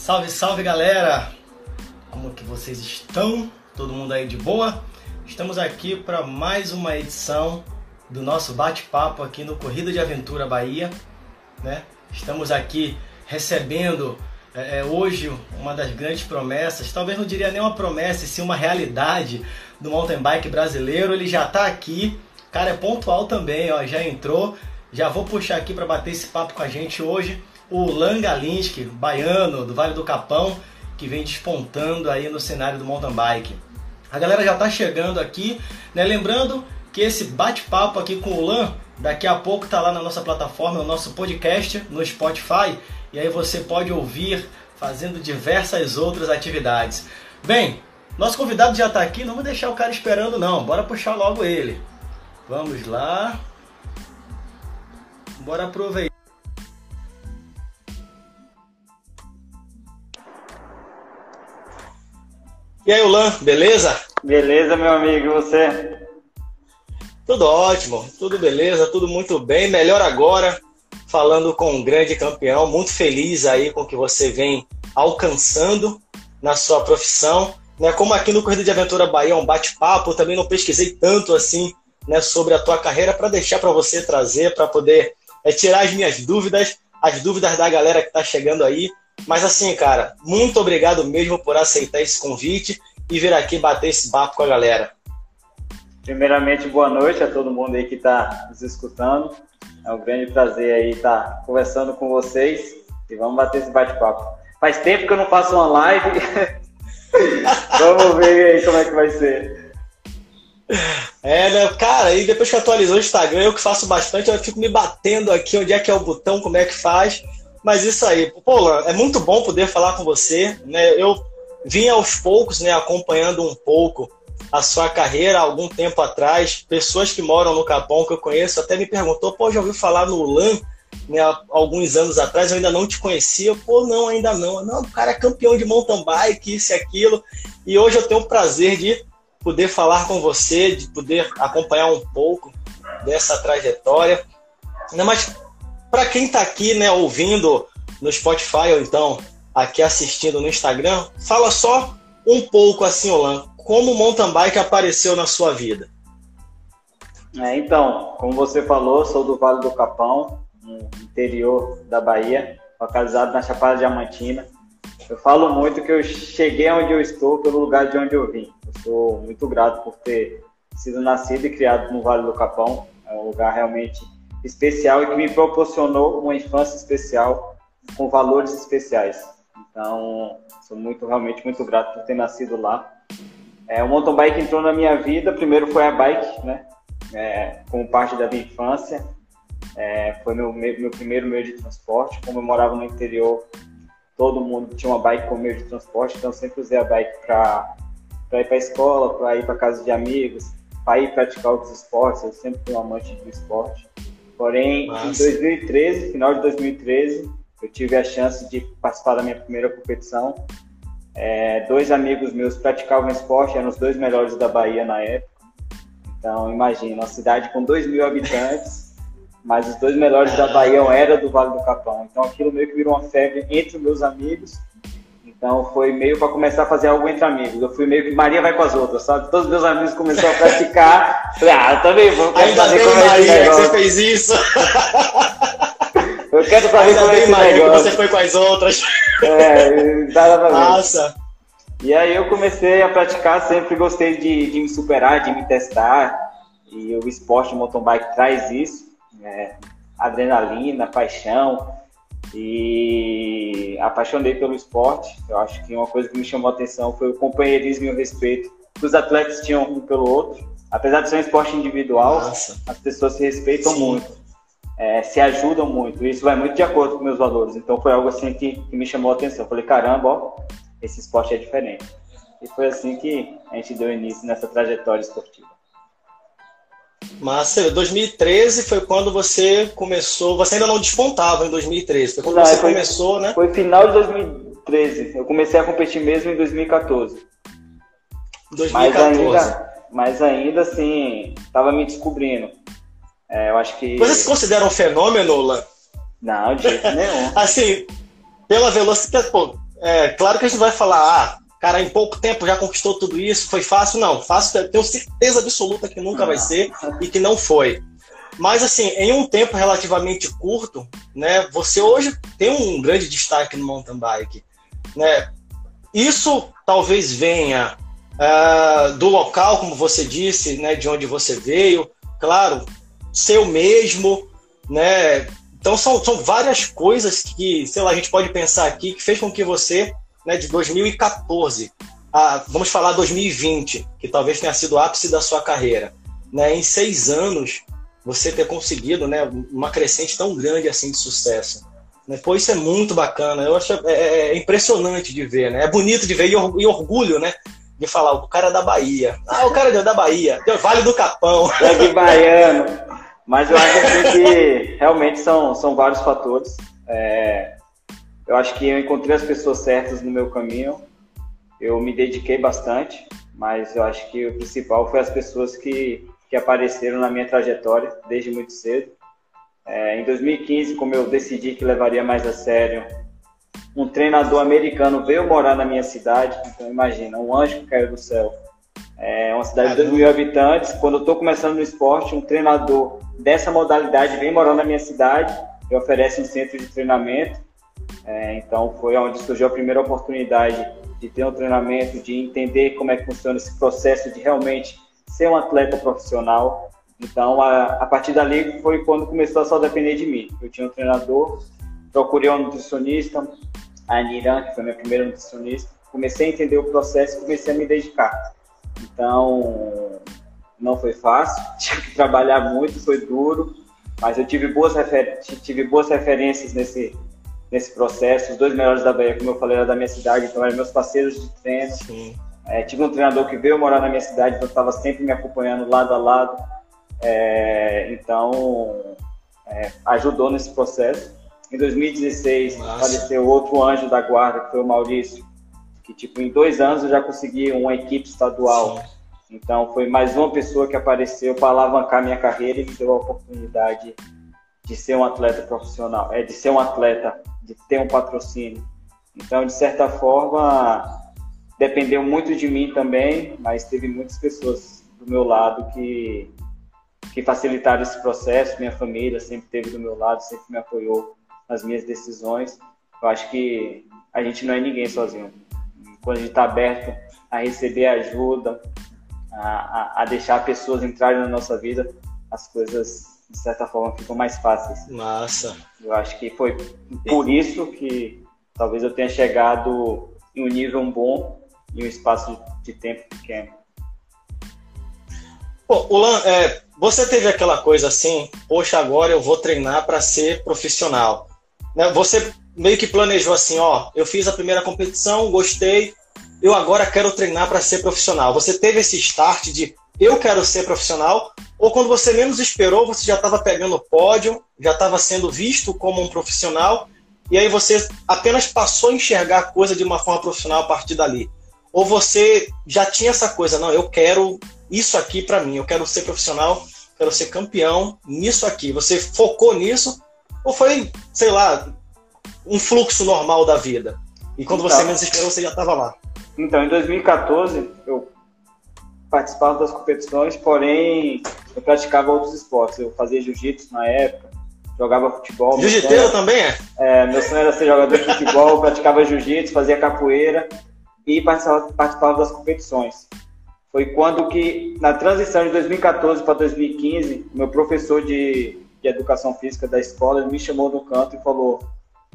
Salve, salve galera! Como que vocês estão? Todo mundo aí de boa? Estamos aqui para mais uma edição do nosso bate-papo aqui no Corrida de Aventura Bahia. Né? Estamos aqui recebendo é, é, hoje uma das grandes promessas, talvez não diria nem uma promessa, sim uma realidade do mountain bike brasileiro. Ele já está aqui, cara é pontual também, ó, já entrou. Já vou puxar aqui para bater esse papo com a gente hoje o Lan Galinski, baiano do Vale do Capão, que vem despontando aí no cenário do mountain bike. A galera já está chegando aqui, né? Lembrando que esse bate-papo aqui com o Lan daqui a pouco está lá na nossa plataforma, no nosso podcast, no Spotify, e aí você pode ouvir fazendo diversas outras atividades. Bem, nosso convidado já está aqui, não vou deixar o cara esperando não, bora puxar logo ele. Vamos lá. Bora aproveitar. E aí, Ulan, beleza? Beleza, meu amigo, e você? Tudo ótimo, tudo beleza, tudo muito bem. Melhor agora, falando com um grande campeão, muito feliz aí com o que você vem alcançando na sua profissão. Né? Como aqui no Corrida de Aventura Bahia é um bate-papo, também não pesquisei tanto assim né, sobre a tua carreira para deixar para você trazer, para poder é, tirar as minhas dúvidas, as dúvidas da galera que está chegando aí. Mas assim, cara, muito obrigado mesmo por aceitar esse convite e vir aqui bater esse papo com a galera. Primeiramente, boa noite a todo mundo aí que está nos escutando. É um grande prazer aí estar conversando com vocês e vamos bater esse bate-papo. Faz tempo que eu não faço uma live. vamos ver aí como é que vai ser. É, né? Cara, e depois que atualizou o Instagram, eu que faço bastante, eu fico me batendo aqui onde é que é o botão, como é que faz. Mas isso aí, pô, é muito bom poder falar com você, né? Eu vim aos poucos, né, acompanhando um pouco a sua carreira há algum tempo atrás. Pessoas que moram no Capão que eu conheço até me perguntou, pô, já ouviu falar no LAN, né, alguns anos atrás, eu ainda não te conhecia. Pô, não, ainda não. Não, o cara é campeão de mountain bike, isso e aquilo. E hoje eu tenho o prazer de poder falar com você, de poder acompanhar um pouco dessa trajetória. Não, mas para quem está aqui, né, ouvindo no Spotify ou então aqui assistindo no Instagram, fala só um pouco assim, Olan, como o mountain bike apareceu na sua vida. É, então, como você falou, sou do Vale do Capão, interior da Bahia, localizado na Chapada Diamantina. Eu falo muito que eu cheguei onde eu estou pelo lugar de onde eu vim. Eu sou muito grato por ter sido nascido e criado no Vale do Capão. É um lugar realmente especial e que me proporcionou uma infância especial com valores especiais. Então, sou muito, realmente muito grato por ter nascido lá. É, o mountain bike entrou na minha vida, primeiro foi a bike, né? É, como parte da minha infância. É, foi meu, meu primeiro meio de transporte. Como eu morava no interior, todo mundo tinha uma bike como meio de transporte, então eu sempre usei a bike para ir para a escola, para ir para casa de amigos, para ir praticar outros esportes. Eu sempre fui um amante do esporte. Porém, Nossa. em 2013, final de 2013, eu tive a chance de participar da minha primeira competição. É, dois amigos meus praticavam esporte, eram os dois melhores da Bahia na época. Então, imagina, uma cidade com 2 mil habitantes, mas os dois melhores da Bahia eram do Vale do Capão. Então, aquilo meio que virou uma febre entre os meus amigos. Então, foi meio para começar a fazer algo entre amigos. Eu fui meio que Maria vai com as outras, sabe? Todos os meus amigos começaram a praticar. Falei, ah, eu também vou. Ainda bem, é Maria, que você fez isso. Eu quero saber como é esse negócio. que você foi com as outras. É, exatamente. Nossa. E aí eu comecei a praticar, sempre gostei de, de me superar, de me testar. E o esporte mountain bike traz isso. Né? Adrenalina, paixão. E apaixonei pelo esporte. Eu acho que uma coisa que me chamou a atenção foi o companheirismo e o respeito que os atletas tinham um pelo outro. Apesar de ser um esporte individual, Nossa. as pessoas se respeitam Sim. muito é, se ajudam muito. Isso vai muito de acordo com meus valores. Então foi algo assim que, que me chamou a atenção. Eu falei, caramba, ó, esse esporte é diferente. E foi assim que a gente deu início nessa trajetória esportiva. Massa, 2013 foi quando você começou. Você ainda não despontava em 2013, foi quando não, você foi, começou, né? Foi final de 2013. Eu comecei a competir mesmo em 2014. 2014. Mas ainda, mas ainda assim, estava me descobrindo. É, eu acho que. Você se considera um fenômeno, Lan? Não, de jeito nenhum. assim, pela velocidade. Pô, É, claro que a gente vai falar, ah, cara, em pouco tempo já conquistou tudo isso, foi fácil? Não, fácil, tenho certeza absoluta que nunca vai ser e que não foi. Mas, assim, em um tempo relativamente curto, né, você hoje tem um grande destaque no mountain bike. Né? Isso talvez venha uh, do local, como você disse, né, de onde você veio, claro, ser o mesmo, né? Então são, são várias coisas que, sei lá, a gente pode pensar aqui que fez com que você, né, de 2014 a, vamos falar 2020, que talvez tenha sido o ápice da sua carreira, né, em seis anos você ter conseguido, né, uma crescente tão grande assim de sucesso. Né? Pô, isso é muito bacana. Eu acho é, é, é impressionante de ver, né? É bonito de ver e, orgulho, né? De falar, o cara é da Bahia. Ah, o cara é da Bahia, Vale do Capão. É de baiano. Mas eu acho que realmente são, são vários fatores. É, eu acho que eu encontrei as pessoas certas no meu caminho. Eu me dediquei bastante, mas eu acho que o principal foi as pessoas que, que apareceram na minha trajetória desde muito cedo. É, em 2015, como eu decidi que levaria mais a sério, um treinador americano veio morar na minha cidade. Então, imagina, um anjo que caiu do céu. É uma cidade de 2 mil habitantes. Quando eu estou começando no esporte, um treinador dessa modalidade vem morar na minha cidade e oferece um centro de treinamento. É, então, foi onde surgiu a primeira oportunidade de ter um treinamento, de entender como é que funciona esse processo de realmente ser um atleta profissional. Então, a, a partir dali foi quando começou a só depender de mim. Eu tinha um treinador, procurei um nutricionista, a Aniran, que foi minha primeira nutricionista. Comecei a entender o processo e comecei a me dedicar. Então, não foi fácil, tive que trabalhar muito, foi duro, mas eu tive boas, tive boas referências nesse, nesse processo. Os dois melhores da Bahia, como eu falei, eram da minha cidade, então eram meus parceiros de treino. É, tive um treinador que veio morar na minha cidade, então estava sempre me acompanhando lado a lado. É, então, é, ajudou nesse processo. Em 2016, Nossa. faleceu outro anjo da guarda, que foi o Maurício, que tipo, em dois anos eu já consegui uma equipe estadual. Sim. Então, foi mais uma pessoa que apareceu para alavancar minha carreira e me deu a oportunidade de ser um atleta profissional, é de ser um atleta, de ter um patrocínio. Então, de certa forma, dependeu muito de mim também, mas teve muitas pessoas do meu lado que que facilitaram esse processo. Minha família sempre esteve do meu lado, sempre me apoiou nas minhas decisões. Eu acho que a gente não é ninguém sozinho. Quando a gente está aberto a receber ajuda, a, a, a, deixar pessoas entrarem na nossa vida, as coisas de certa forma ficam mais fáceis. Massa. Eu acho que foi por isso que talvez eu tenha chegado em um nível bom em um espaço de tempo pequeno. Pô, Ulan, é, você teve aquela coisa assim, poxa, agora eu vou treinar para ser profissional. Né? Você meio que planejou assim, ó, eu fiz a primeira competição, gostei, eu agora quero treinar para ser profissional. Você teve esse start de eu quero ser profissional, ou quando você menos esperou, você já estava pegando o pódio, já estava sendo visto como um profissional, e aí você apenas passou a enxergar a coisa de uma forma profissional a partir dali. Ou você já tinha essa coisa, não, eu quero isso aqui para mim, eu quero ser profissional, quero ser campeão nisso aqui. Você focou nisso ou foi, sei lá, um fluxo normal da vida? E quando então, você menos esperou, você já estava lá? Então, em 2014, eu participava das competições, porém eu praticava outros esportes. Eu fazia jiu-jitsu na época, jogava futebol. Jiu-jiteiro também é? É, meu sonho era ser jogador de futebol, praticava jiu-jitsu, fazia capoeira e participava, participava das competições. Foi quando que, na transição de 2014 para 2015, meu professor de, de educação física da escola me chamou no canto e falou: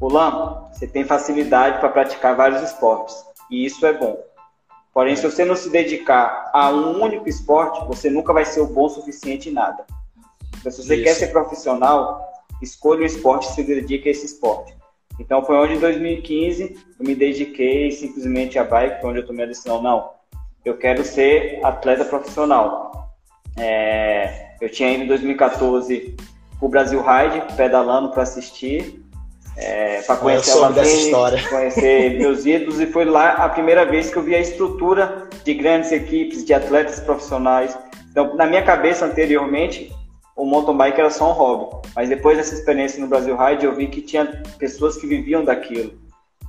Ulan, você tem facilidade para praticar vários esportes, e isso é bom. Porém, se você não se dedicar a um único esporte, você nunca vai ser o bom o suficiente em nada. Então, se você isso. quer ser profissional, escolha o esporte e se dedique a esse esporte. Então, foi onde em 2015 eu me dediquei simplesmente à bike, onde eu tomei a decisão, não, eu quero ser atleta profissional. É, eu tinha ido em 2014 para o Brasil Ride, pedalando para assistir, é, para conhecer a Lavene, conhecer meus ídolos, e foi lá a primeira vez que eu vi a estrutura de grandes equipes, de atletas profissionais. Então, na minha cabeça anteriormente, o mountain bike era só um hobby, mas depois dessa experiência no Brasil Ride, eu vi que tinha pessoas que viviam daquilo.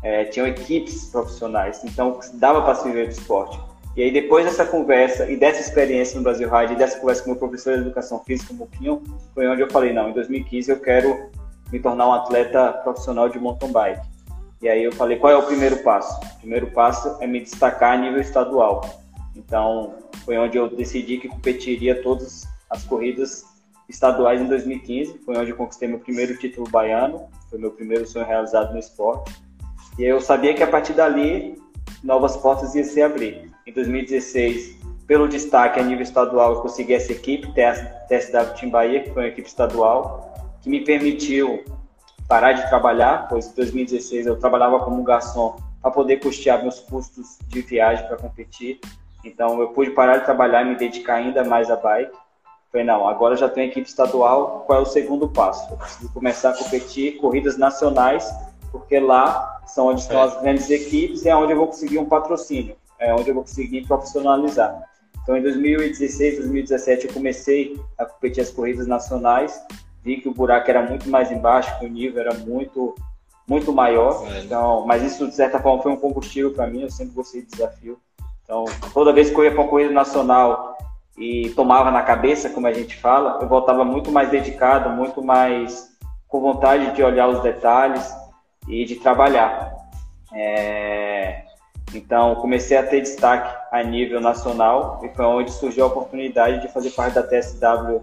é, tinham equipes profissionais, então dava para se viver do esporte. E aí, depois dessa conversa e dessa experiência no Brasil Ride, e dessa conversa com o meu professor de educação física, Muquinho, foi onde eu falei: não, em 2015 eu quero me tornar um atleta profissional de mountain bike. E aí eu falei: qual é o primeiro passo? O primeiro passo é me destacar a nível estadual. Então, foi onde eu decidi que competiria todas as corridas estaduais em 2015. Foi onde eu conquistei meu primeiro título baiano. Foi meu primeiro sonho realizado no esporte. E eu sabia que a partir dali novas portas iam se abrir. Em 2016, pelo destaque a nível estadual, eu consegui essa equipe, TSW Team Bahia, que foi uma equipe estadual, que me permitiu parar de trabalhar, pois em 2016 eu trabalhava como garçom para poder custear meus custos de viagem para competir. Então eu pude parar de trabalhar e me dedicar ainda mais à bike. Falei, não, agora já tenho equipe estadual, qual é o segundo passo? Eu preciso começar a competir corridas nacionais porque lá são onde estão é. as grandes equipes e é onde eu vou conseguir um patrocínio, é onde eu vou conseguir profissionalizar. Então, em 2016, 2017, eu comecei a competir as corridas nacionais, vi que o buraco era muito mais embaixo, que o nível era muito muito maior. É. Então, mas isso de certa forma foi um combustível para mim. Eu sempre gostei de desafio. Então, toda vez que eu ia para uma corrida nacional e tomava na cabeça, como a gente fala, eu voltava muito mais dedicado, muito mais com vontade de olhar os detalhes, e de trabalhar. É, então, comecei a ter destaque a nível nacional e foi onde surgiu a oportunidade de fazer parte da TSW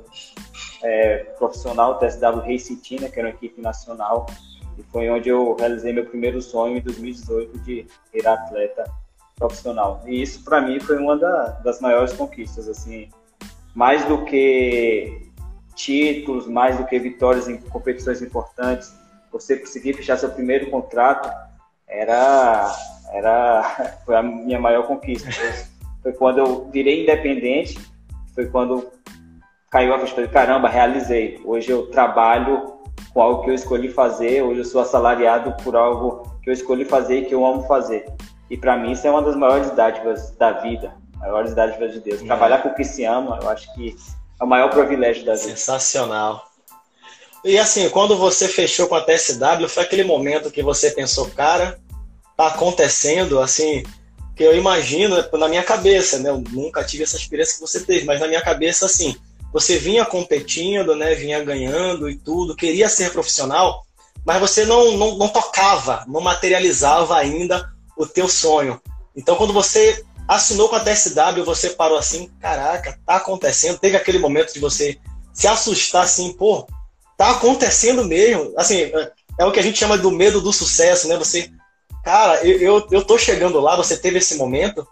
é, profissional, TSW Racing Team, né, que era uma equipe nacional. E foi onde eu realizei meu primeiro sonho em 2018 de virar atleta profissional. E isso, para mim, foi uma da, das maiores conquistas. assim Mais do que títulos, mais do que vitórias em competições importantes, você conseguir fechar seu primeiro contrato era, era foi a minha maior conquista. Foi quando eu virei independente, foi quando caiu a questão de caramba, realizei. Hoje eu trabalho com algo que eu escolhi fazer, hoje eu sou assalariado por algo que eu escolhi fazer e que eu amo fazer. E para mim isso é uma das maiores dádivas da vida, maiores dádivas de Deus. É. Trabalhar com o que se ama, eu acho que é o maior privilégio da vida. Sensacional. E assim, quando você fechou com a TSW, foi aquele momento que você pensou, cara, tá acontecendo, assim, que eu imagino na minha cabeça, né? Eu nunca tive essa experiência que você teve, mas na minha cabeça, assim, você vinha competindo, né? Vinha ganhando e tudo, queria ser profissional, mas você não, não, não tocava, não materializava ainda o teu sonho. Então, quando você assinou com a TSW, você parou assim, caraca, tá acontecendo. Teve aquele momento de você se assustar assim, pô, tá acontecendo mesmo. Assim, é, é o que a gente chama do medo do sucesso, né? Você, cara, eu, eu, eu tô chegando lá, você teve esse momento?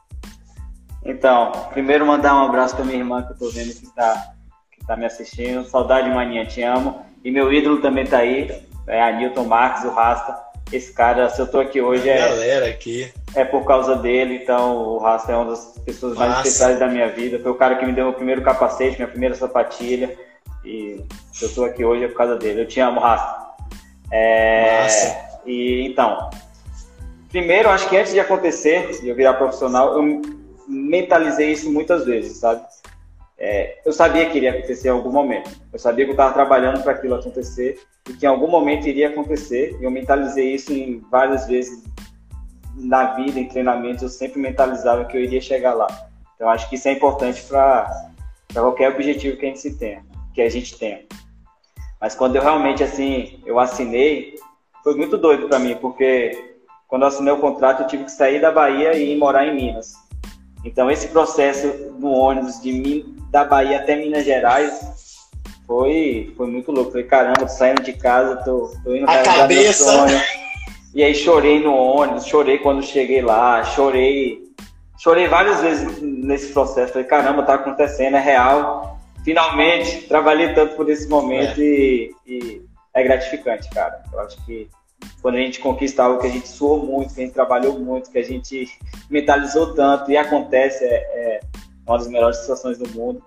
Então, primeiro mandar um abraço pra minha irmã que eu tô vendo que tá, que tá me assistindo. Saudade, maninha, te amo. E meu ídolo também tá aí, é a Newton Marques, o Rasta. Esse cara, se eu tô aqui hoje é. Galera aqui. É por causa dele, então o Rasta é uma das pessoas mais especiais da minha vida. Foi o cara que me deu o primeiro capacete, minha primeira sapatilha. E eu estou aqui hoje é por causa dele. Eu te amo, Rasta. É, e então, primeiro, acho que antes de acontecer, de eu virar profissional, eu mentalizei isso muitas vezes, sabe? É, eu sabia que iria acontecer em algum momento. Eu sabia que eu estava trabalhando para aquilo acontecer e que em algum momento iria acontecer. E eu mentalizei isso em várias vezes na vida, em treinamentos. Eu sempre mentalizava que eu iria chegar lá. Então, acho que isso é importante para qualquer objetivo que a gente se tenha que a gente tem. Mas quando eu realmente assim, eu assinei, foi muito doido para mim, porque quando eu assinei o contrato, eu tive que sair da Bahia e ir morar em Minas. Então esse processo do ônibus de da Bahia até Minas Gerais foi, foi muito louco. Falei, caramba, tô saindo de casa, tô, tô indo A cabeça. E aí chorei no ônibus, chorei quando cheguei lá, chorei, chorei várias vezes nesse processo. Falei, caramba, tá acontecendo, é real finalmente trabalhei tanto por esse momento é. E, e, é gratificante, cara. Eu acho que quando a gente conquista algo que a gente suou muito, que a gente trabalhou muito, que a gente mentalizou tanto e acontece, é, é uma das melhores situações do mundo.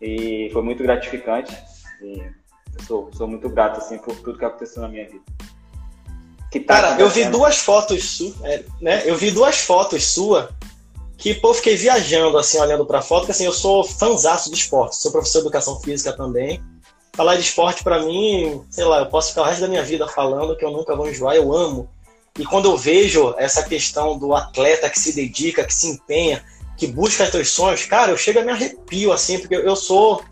E foi muito gratificante. E eu sou, sou muito grato assim, por tudo que aconteceu na minha vida. Tá cara, eu vi duas fotos suas, é, né? Eu vi duas fotos suas que, pô, fiquei viajando, assim, olhando pra foto, porque, assim, eu sou fanzaço de esporte, sou professor de educação física também. Falar de esporte, para mim, sei lá, eu posso ficar o resto da minha vida falando que eu nunca vou enjoar, eu amo. E quando eu vejo essa questão do atleta que se dedica, que se empenha, que busca seus sonhos, cara, eu chego a me arrepio assim, porque eu sou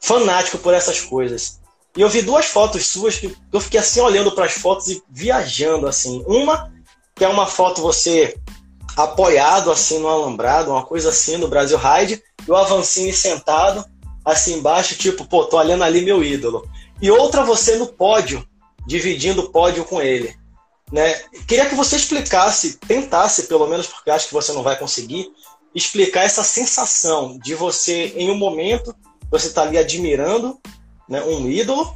fanático por essas coisas. E eu vi duas fotos suas que eu fiquei assim olhando para as fotos e viajando assim. Uma que é uma foto você apoiado assim no alambrado, uma coisa assim no Brasil Ride, e o Avancini sentado assim embaixo, tipo, pô, tô olhando ali meu ídolo. E outra você no pódio, dividindo o pódio com ele. Né? Queria que você explicasse, tentasse pelo menos, porque acho que você não vai conseguir, explicar essa sensação de você, em um momento, você está ali admirando né, um ídolo,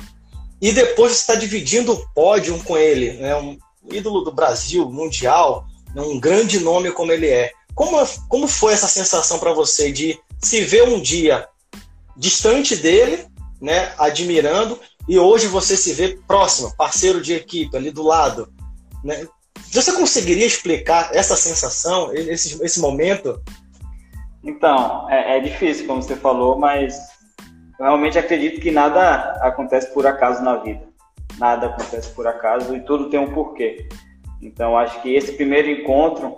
e depois você está dividindo o pódio com ele, né, um ídolo do Brasil, mundial, né, um grande nome como ele é. Como, como foi essa sensação para você de se ver um dia distante dele, né, admirando, e hoje você se vê próximo, parceiro de equipe, ali do lado? Né? Você conseguiria explicar essa sensação, esse, esse momento? Então, é, é difícil, como você falou, mas eu realmente acredito que nada acontece por acaso na vida. Nada acontece por acaso e tudo tem um porquê. Então, acho que esse primeiro encontro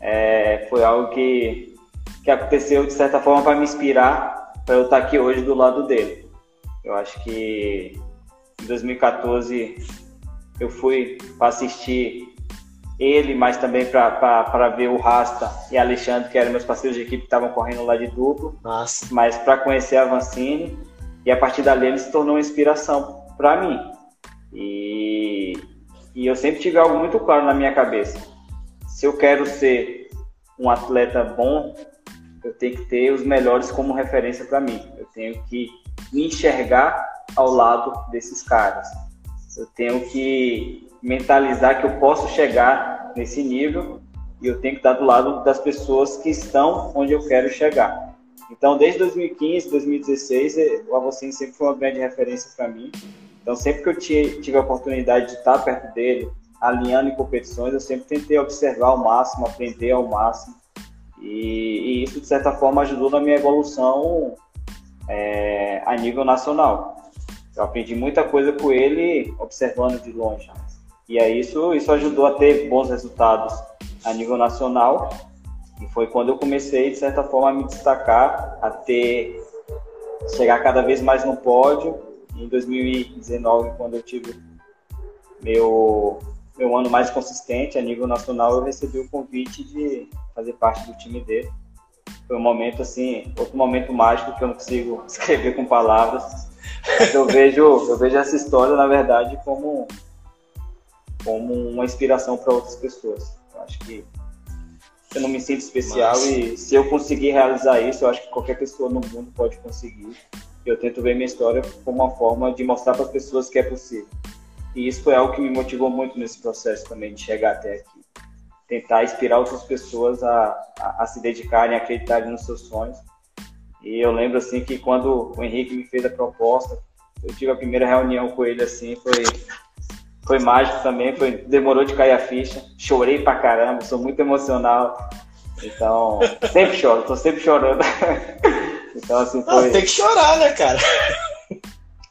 é, foi algo que, que aconteceu, de certa forma, para me inspirar para eu estar aqui hoje do lado dele. Eu acho que em 2014 eu fui para assistir ele, mas também para ver o Rasta e Alexandre, que eram meus parceiros de equipe que estavam correndo lá de duplo. Nossa. Mas para conhecer a Vancini, e a partir dali ele se tornou uma inspiração para mim. E, e eu sempre tive algo muito claro na minha cabeça. Se eu quero ser um atleta bom, eu tenho que ter os melhores como referência para mim. Eu tenho que me enxergar ao lado desses caras. Eu tenho que mentalizar que eu posso chegar nesse nível e eu tenho que estar do lado das pessoas que estão onde eu quero chegar. Então, desde 2015, 2016, eh, o Avocin sempre foi uma grande referência para mim. Então, sempre que eu tive a oportunidade de estar perto dele, alinhando em competições, eu sempre tentei observar ao máximo, aprender ao máximo. E, e isso, de certa forma, ajudou na minha evolução é, a nível nacional. Eu aprendi muita coisa com ele observando de longe. E aí isso, isso ajudou a ter bons resultados a nível nacional. E foi quando eu comecei, de certa forma, a me destacar, a ter chegar cada vez mais no pódio. Em 2019, quando eu tive meu, meu ano mais consistente a nível nacional, eu recebi o convite de fazer parte do time dele. Foi um momento assim, outro momento mágico que eu não consigo escrever com palavras. eu vejo, eu vejo essa história, na verdade, como como uma inspiração para outras pessoas. Eu acho que eu não me sinto especial Mas... e se eu conseguir realizar isso, eu acho que qualquer pessoa no mundo pode conseguir. Eu tento ver minha história como uma forma de mostrar para as pessoas que é possível. E isso foi algo que me motivou muito nesse processo também de chegar até aqui. Tentar inspirar outras pessoas a, a, a se dedicarem, a acreditarem nos seus sonhos. E eu lembro assim que quando o Henrique me fez a proposta, eu tive a primeira reunião com ele assim, foi foi mágico também, foi, demorou de cair a ficha. Chorei pra caramba, sou muito emocional. Então, sempre choro, tô sempre chorando. então, assim, foi. Tem que chorar, né, cara?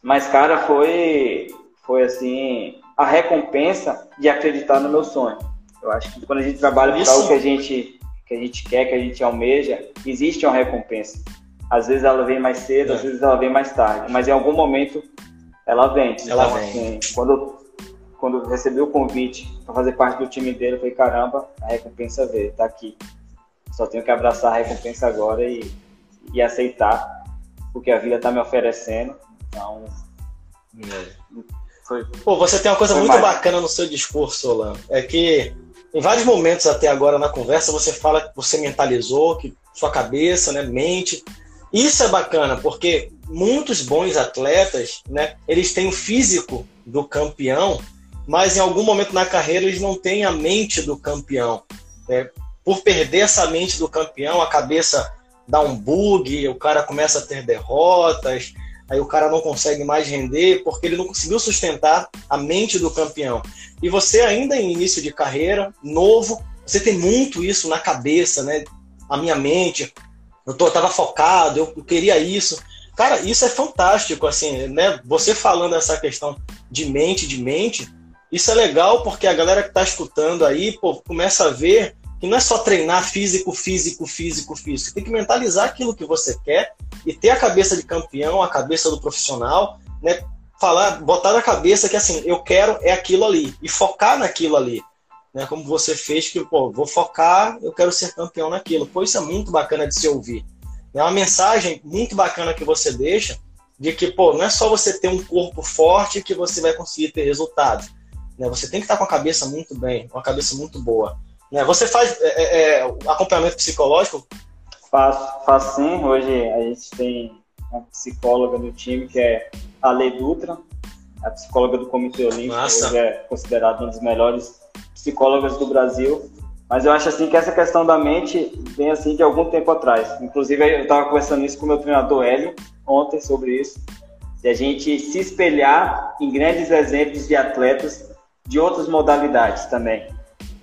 Mas, cara, foi, foi assim, a recompensa de acreditar no meu sonho. Eu acho que quando a gente trabalha por algo que a gente, que a gente quer, que a gente almeja, existe uma recompensa. Às vezes ela vem mais cedo, é. às vezes ela vem mais tarde, mas em algum momento ela vem. Ela então, vem. Assim, quando quando eu recebi o convite para fazer parte do time dele, eu falei, caramba, a recompensa veio, tá aqui. Só tenho que abraçar a recompensa agora e, e aceitar o que a vida tá me oferecendo. Então, é. foi, Pô, você tem uma coisa muito mais. bacana no seu discurso, Olan. É que em vários momentos até agora na conversa você fala que você mentalizou, que sua cabeça, né, mente. Isso é bacana, porque muitos bons atletas, né, eles têm o físico do campeão, mas em algum momento na carreira eles não têm a mente do campeão. Né? Por perder essa mente do campeão, a cabeça dá um bug, o cara começa a ter derrotas, aí o cara não consegue mais render porque ele não conseguiu sustentar a mente do campeão. E você ainda em início de carreira, novo, você tem muito isso na cabeça, né? A minha mente, eu tô, eu tava focado, eu, queria isso. Cara, isso é fantástico, assim, né? Você falando essa questão de mente, de mente, Isso é legal porque a galera que está escutando aí, pô, começa a ver que não é só treinar físico, físico, físico, físico. Tem que mentalizar aquilo que você quer e ter a cabeça de campeão, a cabeça do profissional, né? Falar, botar na cabeça que assim, eu quero é aquilo ali e focar naquilo ali. Né, como você fez, que, pô, vou focar, eu quero ser campeão naquilo. Pô, isso é muito bacana de se ouvir. É uma mensagem muito bacana que você deixa de que, pô, não é só você ter um corpo forte que você vai conseguir ter resultados. Né? Você tem que estar com a cabeça muito bem, uma cabeça muito boa. Né? Você faz é, é, é, acompanhamento psicológico? Faço, faço sim. Hoje a gente tem uma psicóloga no time que é a Lei Dutra, a psicóloga do Comitê Olímpico, Nossa. hoje é considerada uma das melhores psicólogas do Brasil. Mas eu acho assim que essa questão da mente vem assim de algum tempo atrás. Inclusive eu estava conversando isso com o meu treinador Hélio ontem sobre isso, de a gente se espelhar em grandes exemplos de atletas de outras modalidades também.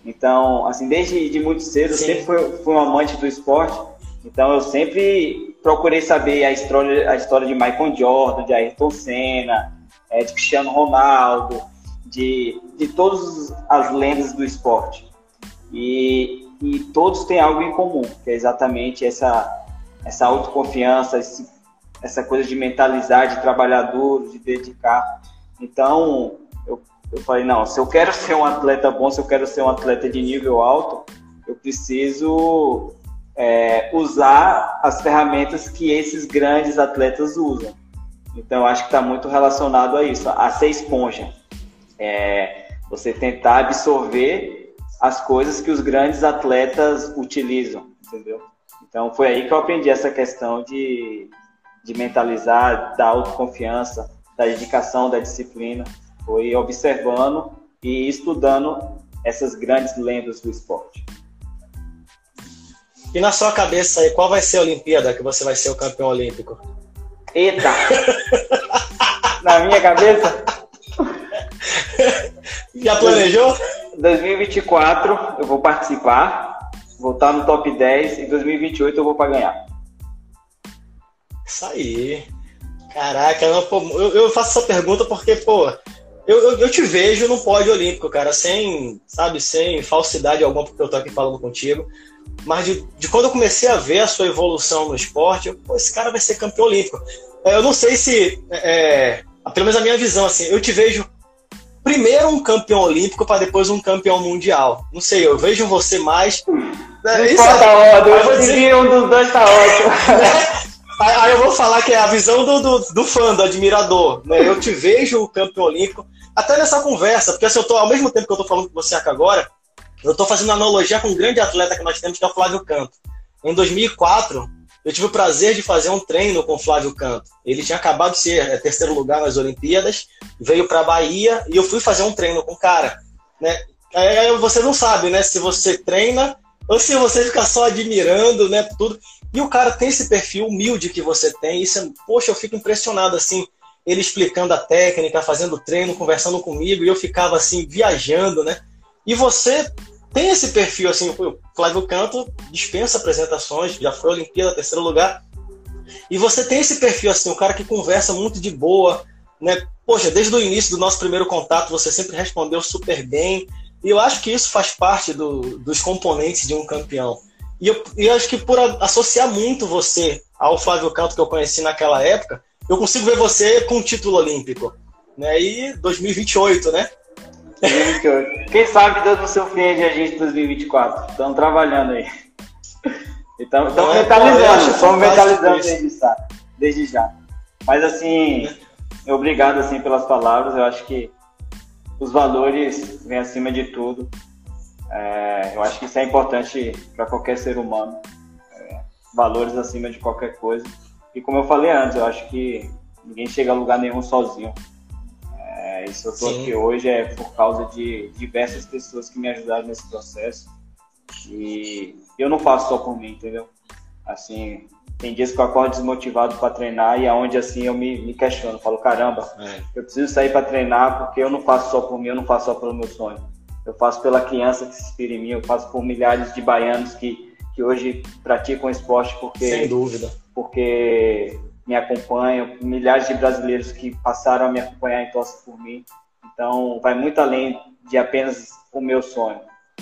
Então, assim, desde de muito cedo, Sim. eu sempre fui, fui um amante do esporte, então eu sempre procurei saber a história, a história de Michael Jordan, de Ayrton Senna, é, de Cristiano Ronaldo, de, de todas as lendas do esporte. E, e todos têm algo em comum, que é exatamente essa, essa autoconfiança, esse, essa coisa de mentalizar, de trabalhar duro, de dedicar. Então, eu, falei, não, se eu quero ser um atleta bom, se eu quero ser um atleta de nível alto, eu preciso é, usar as ferramentas que esses grandes atletas usam. Então, acho que está muito relacionado a isso, a ser esponja. É, você tentar absorver as coisas que os grandes atletas utilizam, entendeu? Então foi aí que eu aprendi essa questão de, de mentalizar, da autoconfiança, da dedicação, da disciplina. Foi observando e estudando essas grandes lendas do esporte. E na sua cabeça aí, qual vai ser a Olimpíada que você vai ser o campeão olímpico? Eita! na minha cabeça? Já planejou? 2024 eu vou participar, vou estar no top 10 e 2028 eu vou para ganhar. Isso aí. Caraca, eu, eu, faço essa pergunta porque, pô, eu, eu, eu, te vejo no pódio olímpico, cara, sem, sabe, sem falsidade alguma, porque eu tô aqui falando contigo. Mas de, de quando eu comecei a ver a sua evolução no esporte, eu, pô, esse cara vai ser campeão olímpico. É, eu não sei se, é, é, pelo menos a minha visão, assim, eu te vejo primeiro um campeão olímpico para depois um campeão mundial. Não sei, eu vejo você mais. Não isso importa a ordem, eu vou dizer um dos dois tá ótimo. Aí eu vou falar que é a visão do, do, do fã, do admirador. Né? Eu te vejo o campeão olímpico, até nessa conversa, porque assim, eu tô, ao mesmo tempo que eu tô falando com você aqui agora, eu tô fazendo analogia com um grande atleta que nós temos, que é o Flávio Canto. Em 2004, eu tive o prazer de fazer um treino com o Flávio Canto. Ele tinha acabado de ser é, terceiro lugar nas Olimpíadas, veio para a Bahia e eu fui fazer um treino com o cara. Né? Aí você não sabe, né, se você treina ou se você fica só admirando, né, tudo. E o cara tem esse perfil humilde que você tem. Isso é, poxa, eu fico impressionado assim, ele explicando a técnica, fazendo treino, conversando comigo e eu ficava assim viajando, né? E você tem esse perfil, assim, o Flávio Canto dispensa apresentações, já foi Olimpíada, terceiro lugar. E você tem esse perfil, assim, um cara que conversa muito de boa, né? Poxa, desde o início do nosso primeiro contato, você sempre respondeu super bem. E eu acho que isso faz parte do, dos componentes de um campeão. E eu, e eu acho que por associar muito você ao Flávio Canto que eu conheci naquela época, eu consigo ver você com o título olímpico. Né? E 2028, né? 2028. Quem sabe Deus não surpreende a gente em 2024. Estamos trabalhando aí. Estamos mentalizando, estamos mentalizando desde já, desde já. Mas assim, obrigado assim pelas palavras. Eu acho que os valores vêm acima de tudo. É, eu acho que isso é importante para qualquer ser humano. É, valores acima de qualquer coisa. E como eu falei antes, eu acho que ninguém chega a lugar nenhum sozinho. É, isso eu estou aqui hoje é por causa de diversas pessoas que me ajudaram nesse processo. E eu não faço só por mim, entendeu? Assim, tem dias que eu acordo desmotivado para treinar e aonde assim eu me, me questiono, falo, caramba, é. eu preciso sair para treinar porque eu não faço só por mim, eu não faço só pelo meu sonho. Eu faço pela criança que se inspira em mim, eu faço por milhares de baianos que, que hoje praticam esporte porque Sem dúvida. Porque me acompanham, milhares de brasileiros que passaram a me acompanhar e torcem por mim. Então, vai muito além de apenas o meu sonho.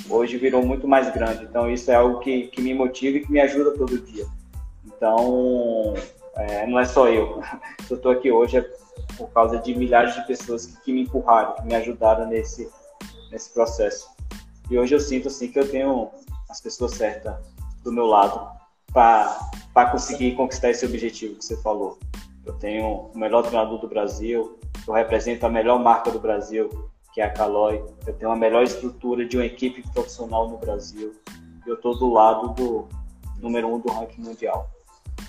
Hoje virou muito mais grande. Então, isso é algo que, que me motiva e que me ajuda todo dia. Então, é, não é só eu. Se eu estou aqui hoje é por causa de milhares de pessoas que, que, me empurraram, que me ajudaram nesse, nesse processo. E hoje eu sinto assim que eu tenho as pessoas certas do meu lado para conseguir conquistar esse objetivo que você falou. Eu tenho o melhor treinador do Brasil, eu represento a melhor marca do Brasil, que é a Caloi. Eu tenho a melhor estrutura de uma equipe profissional no Brasil. Eu estou do lado do número um do ranking mundial.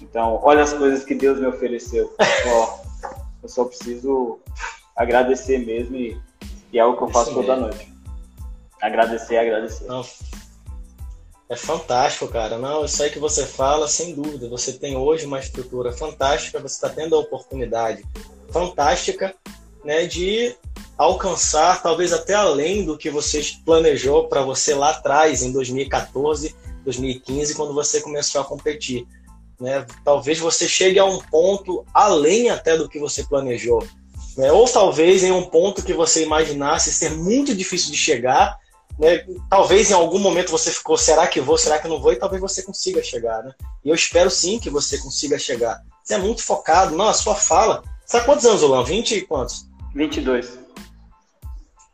Então, olha as coisas que Deus me ofereceu. eu só preciso agradecer mesmo e, e é o que eu faço toda noite. Agradecer, agradecer. Não, é fantástico, cara. Não, isso aí que você fala, sem dúvida. Você tem hoje uma estrutura fantástica, você está tendo a oportunidade fantástica né, de alcançar talvez até além do que você planejou para você lá atrás, em 2014, 2015, quando você começou a competir. Né? Talvez você chegue a um ponto além até do que você planejou. Né? Ou talvez em um ponto que você imaginasse ser muito difícil de chegar. Né? Talvez em algum momento você ficou, será que vou, será que não vou? E talvez você consiga chegar. Né? E eu espero sim que você consiga chegar. Você é muito focado. Não, a sua fala. Você tá quantos anos, Olan? 20 e quantos? 22.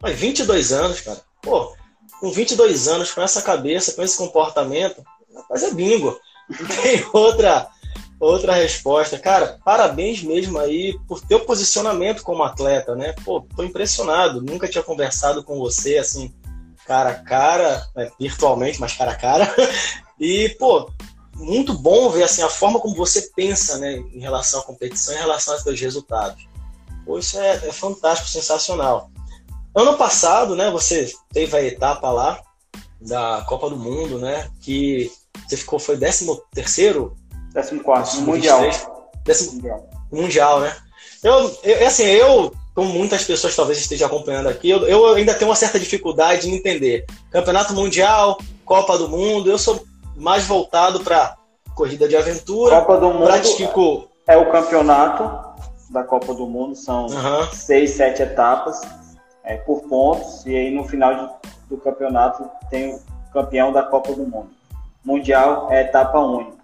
Mas 22 anos, cara. Pô, com 22 anos, com essa cabeça, com esse comportamento, rapaz, é bingo. Não tem outra, outra resposta. Cara, parabéns mesmo aí por teu posicionamento como atleta, né? Pô, tô impressionado. Nunca tinha conversado com você, assim, cara a cara, né? virtualmente, mas cara a cara. E, pô, muito bom ver, assim, a forma como você pensa, né, em relação à competição, em relação aos seus resultados. Pô, isso é, é fantástico, sensacional. Ano passado, né, você teve a etapa lá da Copa do Mundo, né, que você ficou, foi 13 terceiro? 14 Mundial. Décimo, mundial. Mundial, né? Eu, eu, assim, eu, como muitas pessoas talvez estejam acompanhando aqui, eu, eu ainda tenho uma certa dificuldade em entender. Campeonato Mundial, Copa do Mundo, eu sou mais voltado para corrida de aventura. Copa do Mundo pratico... é o campeonato da Copa do Mundo, são uhum. seis, sete etapas é, por pontos, e aí no final de, do campeonato tem o campeão da Copa do Mundo. Mundial é etapa única,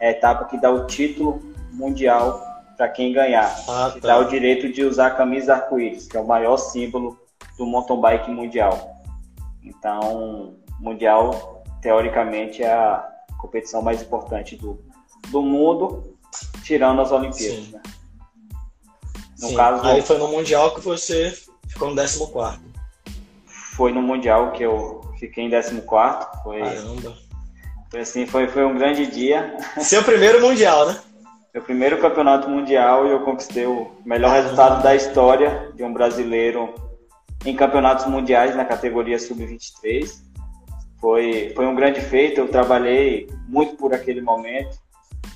é a etapa que dá o título mundial para quem ganhar, ah, tá. dá o direito de usar a camisa arco-íris, que é o maior símbolo do mountain bike mundial. Então, mundial teoricamente é a competição mais importante do, do mundo, tirando as Olimpíadas. Né? No Sim. caso, aí foi no mundial que você Ficou no 14. Foi no Mundial que eu fiquei em 14. Foi, Caramba. Foi assim, foi, foi um grande dia. Seu primeiro Mundial, né? Meu primeiro campeonato mundial e eu conquistei o melhor resultado da história de um brasileiro em campeonatos mundiais na categoria sub-23. Foi, foi um grande feito, eu trabalhei muito por aquele momento,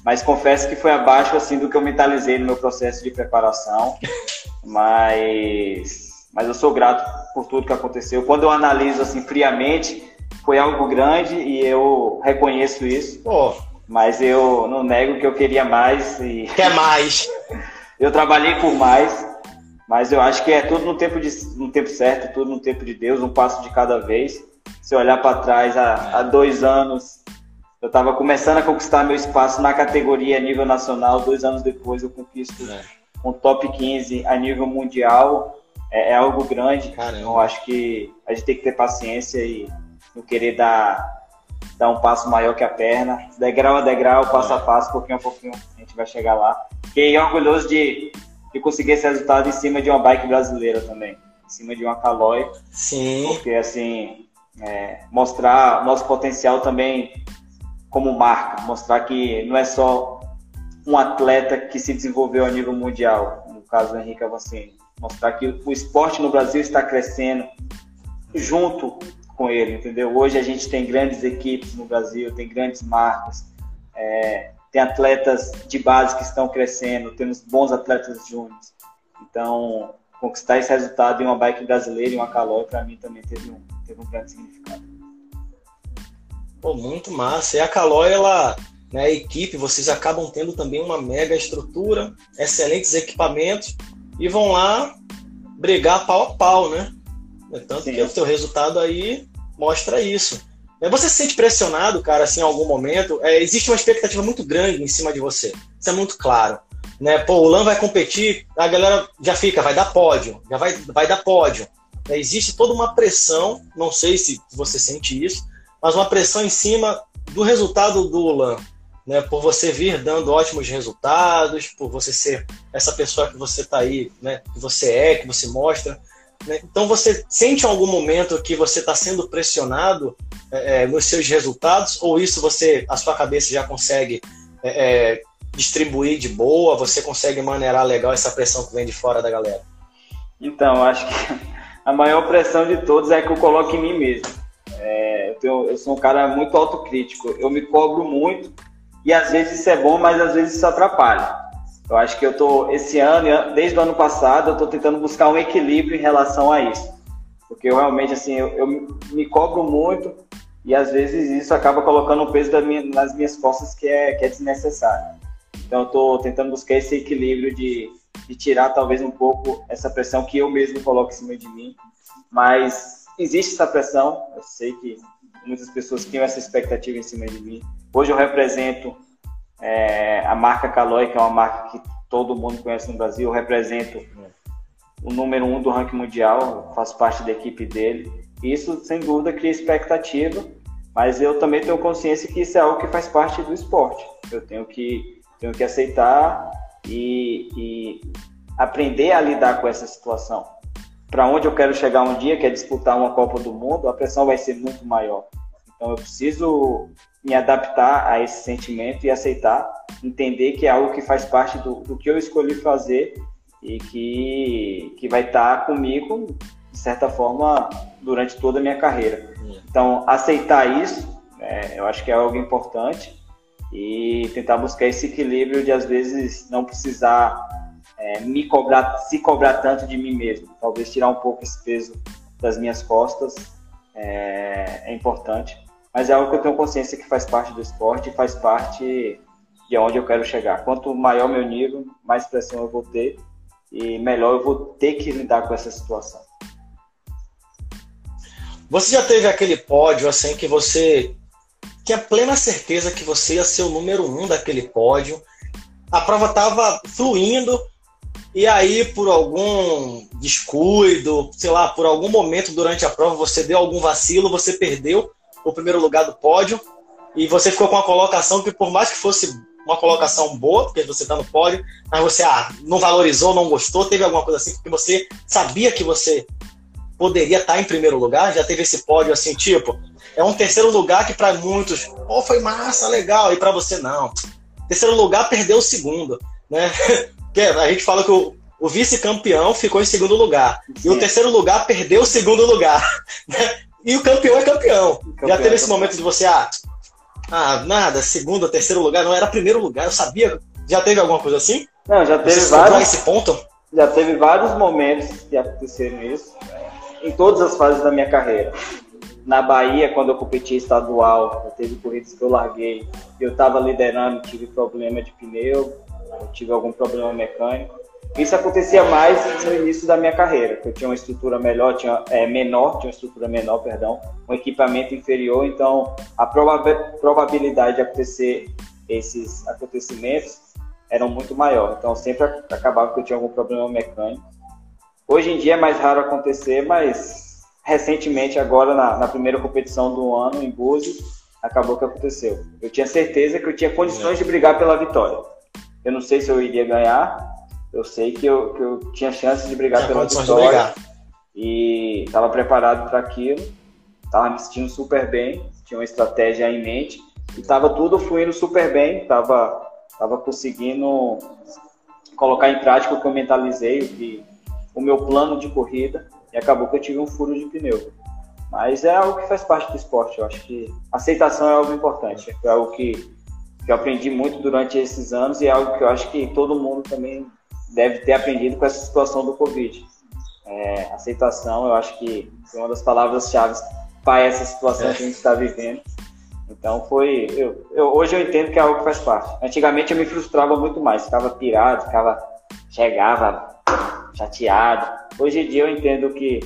mas confesso que foi abaixo assim do que eu mentalizei no meu processo de preparação. Mas mas eu sou grato por tudo que aconteceu. Quando eu analiso assim friamente, foi algo grande e eu reconheço isso. Pô. Mas eu não nego que eu queria mais e quer mais. eu trabalhei por mais, mas eu acho que é tudo no tempo de, no tempo certo, tudo no tempo de Deus, um passo de cada vez. Se olhar para trás, há, há dois anos eu estava começando a conquistar meu espaço na categoria a nível nacional. Dois anos depois eu conquisto é. um top 15 a nível mundial é, é algo grande. Caramba. Então, acho que a gente tem que ter paciência e não querer dar, dar um passo maior que a perna. Degrau a degrau, passo a passo, pouquinho a pouquinho, a gente vai chegar lá. Fiquei orgulhoso de, de conseguir esse resultado em cima de uma bike brasileira também. Em cima de uma Caloi. Sim. Porque, assim, é, mostrar nosso potencial também como marca. Mostrar que não é só um atleta que se desenvolveu a nível mundial. No caso do Henrique Avancini mostrar que o esporte no Brasil está crescendo junto com ele, entendeu? Hoje a gente tem grandes equipes no Brasil, tem grandes marcas, é, tem atletas de base que estão crescendo, temos bons atletas júniores. Então, conquistar esse resultado em uma bike brasileira e uma calor, para mim também teve um, teve um grande significado. Pô, muito massa. E a Calói, ela, né, a equipe, vocês acabam tendo também uma mega estrutura, excelentes equipamentos e vão lá brigar pau a pau, né? Tanto Sim. que o teu resultado aí mostra isso. É, você se sente pressionado, cara, assim, em algum momento? É, existe uma expectativa muito grande em cima de você. Isso é muito claro. Né? Pô, o Lan vai competir, a galera já fica, vai dar pódio, já vai, vai dar pódio. É, existe toda uma pressão, não sei se você sente isso, mas uma pressão em cima do resultado do Lan. Né, por você vir dando ótimos resultados, por você ser essa pessoa que você está aí, né, que você é, que você mostra. Né? Então você sente em algum momento que você está sendo pressionado é, é, nos seus resultados, ou isso você, a sua cabeça já consegue é, é, distribuir de boa, você consegue maneirar legal essa pressão que vem de fora da galera? Então, acho que a maior pressão de todos é que eu coloco em mim mesmo. É, eu, tenho, eu, sou um cara muito autocrítico, eu me cobro muito e às vezes isso é bom, mas às vezes isso atrapalha. Eu acho que eu tô esse ano, desde o ano passado, eu estou tentando buscar um equilíbrio em relação a isso, porque eu realmente assim eu, eu me cobro muito e às vezes isso acaba colocando um peso minha, nas minhas costas que é, que é desnecessário. Então eu estou tentando buscar esse equilíbrio de, de tirar talvez um pouco essa pressão que eu mesmo coloco em cima de mim, mas existe essa pressão, eu sei que muitas pessoas têm essa expectativa em cima de mim. Hoje eu represento é, a marca Caloi, que é uma marca que todo mundo conhece no Brasil, eu represento o número um do ranking mundial, faço parte da equipe dele. Isso, sem dúvida, cria expectativa, mas eu também tenho consciência que isso é algo que faz parte do esporte. Eu tenho que, tenho que aceitar e, e aprender a lidar com essa situação. Para onde eu quero chegar um dia, que é disputar uma Copa do Mundo, a pressão vai ser muito maior. Então eu preciso me adaptar a esse sentimento e aceitar, entender que é algo que faz parte do, do que eu escolhi fazer e que, que vai estar comigo, de certa forma, durante toda a minha carreira. Então, aceitar isso, é, eu acho que é algo importante e tentar buscar esse equilíbrio de, às vezes, não precisar é, me cobrar, se cobrar tanto de mim mesmo. Talvez tirar um pouco esse peso das minhas costas é, é importante mas é algo que eu tenho consciência que faz parte do esporte faz parte de onde eu quero chegar. Quanto maior meu nível, mais pressão eu vou ter e melhor eu vou ter que lidar com essa situação. Você já teve aquele pódio assim que você tinha plena certeza que você ia ser o número um daquele pódio, a prova estava fluindo e aí por algum descuido, sei lá, por algum momento durante a prova você deu algum vacilo, você perdeu o primeiro lugar do pódio e você ficou com uma colocação que, por mais que fosse uma colocação boa, porque você está no pódio, mas você ah, não valorizou, não gostou, teve alguma coisa assim, porque você sabia que você poderia estar tá em primeiro lugar, já teve esse pódio assim, tipo, é um terceiro lugar que para muitos, oh, foi massa, legal, e para você não. Terceiro lugar perdeu o segundo, né? a gente fala que o, o vice-campeão ficou em segundo lugar. Sim. E o terceiro lugar perdeu o segundo lugar. Né? E o campeão é campeão. campeão Já teve é esse momento de você, ah, ah, nada, segundo, terceiro lugar, não era primeiro lugar, eu sabia. Já teve alguma coisa assim? Não, já teve você vários. esse ponto? Já teve vários momentos que aconteceram isso, em todas as fases da minha carreira. Na Bahia, quando eu competi estadual, teve corridas que eu larguei, eu estava liderando, tive problema de pneu, tive algum problema mecânico. Isso acontecia mais no início da minha carreira, que eu tinha uma estrutura melhor, tinha é, menor, tinha uma estrutura menor, perdão, um equipamento inferior, então a probabilidade de acontecer esses acontecimentos eram muito maior. Então sempre acabava que eu tinha algum problema mecânico. Hoje em dia é mais raro acontecer, mas recentemente, agora na, na primeira competição do ano em Búzios, acabou que aconteceu. Eu tinha certeza que eu tinha condições de brigar pela vitória. Eu não sei se eu iria ganhar, eu sei que eu, que eu tinha chance de brigar tinha pela vitória e estava preparado para aquilo, estava me sentindo super bem, tinha uma estratégia em mente e estava tudo fluindo super bem, estava tava conseguindo colocar em prática o que eu mentalizei, o, que, o meu plano de corrida e acabou que eu tive um furo de pneu. Mas é algo que faz parte do esporte, eu acho que aceitação é algo importante, é algo que, que eu aprendi muito durante esses anos e é algo que eu acho que todo mundo também deve ter aprendido com essa situação do Covid. É, aceitação, eu acho que foi uma das palavras-chave para essa situação é. que a gente está vivendo. Então foi. Eu, eu, hoje eu entendo que é algo que faz parte. Antigamente eu me frustrava muito mais, ficava pirado, ficava. chegava chateado. hoje em dia eu entendo que,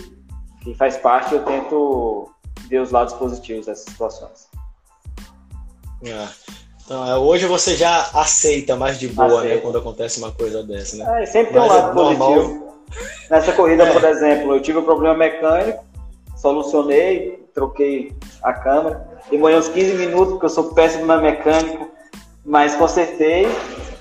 que faz parte, eu tento ver os lados positivos dessas situações. É. Então, é, hoje você já aceita mais de boa, Aceita. né, quando acontece uma coisa dessa, né? É, sempre tem um lado é positivo. Nessa corrida, é. por exemplo, eu tive um problema mecânico, solucionei, troquei a câmera, demorei uns 15 minutos, porque eu sou péssimo na mecânica, mas consertei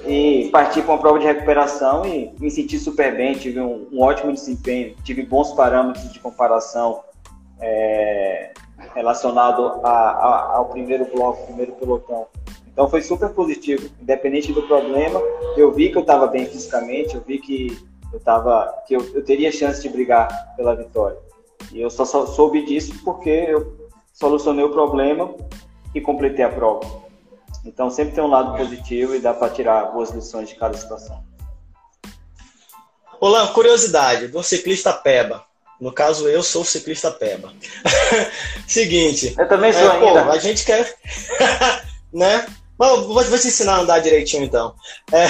e parti para uma prova de recuperação e me senti super bem, tive um, um ótimo desempenho, tive bons parâmetros de comparação é, relacionado a, a, ao primeiro bloco, primeiro pelotão. Então foi super positivo, independente do problema. Eu vi que eu estava bem fisicamente, eu vi que eu tava, que eu, eu, teria chance de brigar pela vitória. E eu só, só soube disso porque eu solucionei o problema e completei a prova. Então sempre tem um lado positivo e dá para tirar boas lições de cada situação. Olá, curiosidade do ciclista Peba. No caso, eu sou o ciclista Peba. Seguinte. Eu também sou é, ainda. Pô, a gente quer. né? Mas vou, vou te ensinar a andar direitinho então. É,